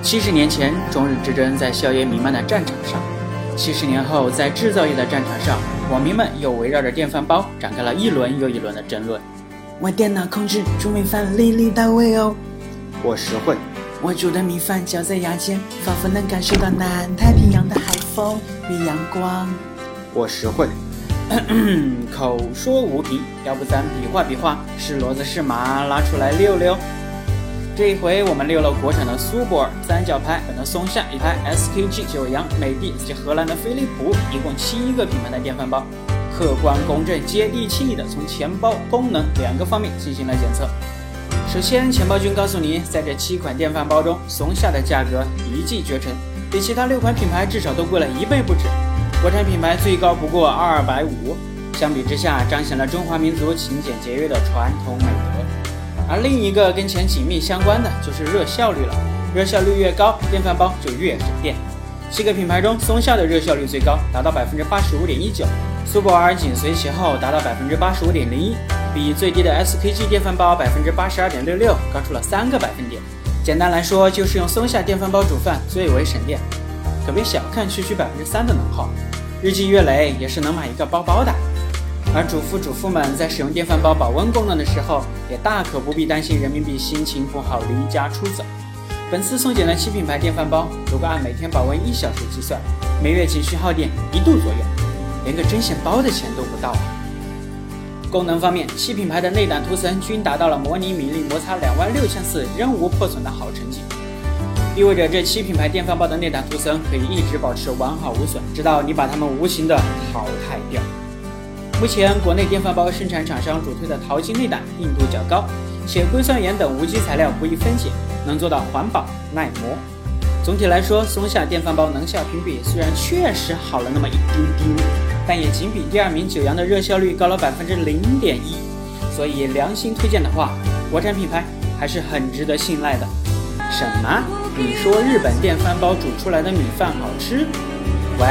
七十年前，中日之争在硝烟弥漫的战场上；七十年后，在制造业的战场上，网民们又围绕着电饭煲展开了一轮又一轮的争论。我电脑控制煮米饭粒粒到位哦。我实惠。我煮的米饭嚼在牙间，仿佛能感受到南太平洋的海风与阳光。我实惠。口说无凭，要不咱比划比划，是骡子是马，拉出来溜溜。这一回我们溜了国产的苏泊尔、三角牌、本的松下一台 SKG、九阳、美的以及荷兰的飞利浦，一共七个品牌的电饭煲，客观公正、接地气的从钱包、功能两个方面进行了检测。首先，钱包君告诉你，在这七款电饭煲中，松下的价格一骑绝尘，比其他六款品牌至少都贵了一倍不止。国产品牌最高不过二百五，相比之下，彰显了中华民族勤俭节约的传统美德。而另一个跟钱紧密相关的就是热效率了，热效率越高，电饭煲就越省电。七个品牌中，松下的热效率最高，达到百分之八十五点一九，苏泊尔紧随其后，达到百分之八十五点零一，比最低的 SKG 电饭煲百分之八十二点六六高出了三个百分点。简单来说，就是用松下电饭煲煮饭最为省电，可别小看区区百分之三的能耗，日积月累也是能买一个包包的。而主妇主妇们在使用电饭煲保温功能的时候，也大可不必担心人民币心情不好离家出走。本次送检的七品牌电饭煲，如果按每天保温一小时计算，每月仅需耗电一度左右，连个针线包的钱都不到啊！功能方面，七品牌的内胆涂层均达到了模拟米粒摩擦两万六千次仍无破损的好成绩，意味着这七品牌电饭煲的内胆涂层可以一直保持完好无损，直到你把它们无情的淘汰掉。目前，国内电饭煲生产厂商主推的淘金内胆硬度较高，且硅酸盐等无机材料不易分解，能做到环保耐磨。总体来说，松下电饭煲能效评比虽然确实好了那么一丢丢，但也仅比第二名九阳的热效率高了百分之零点一。所以良心推荐的话，国产品牌还是很值得信赖的。什么？你说日本电饭煲煮出来的米饭好吃？喂？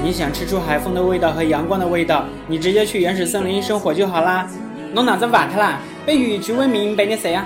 你想吃出海风的味道和阳光的味道，你直接去原始森林生活就好啦。你脑子瓦特啦？被雨菊问明白你谁啊？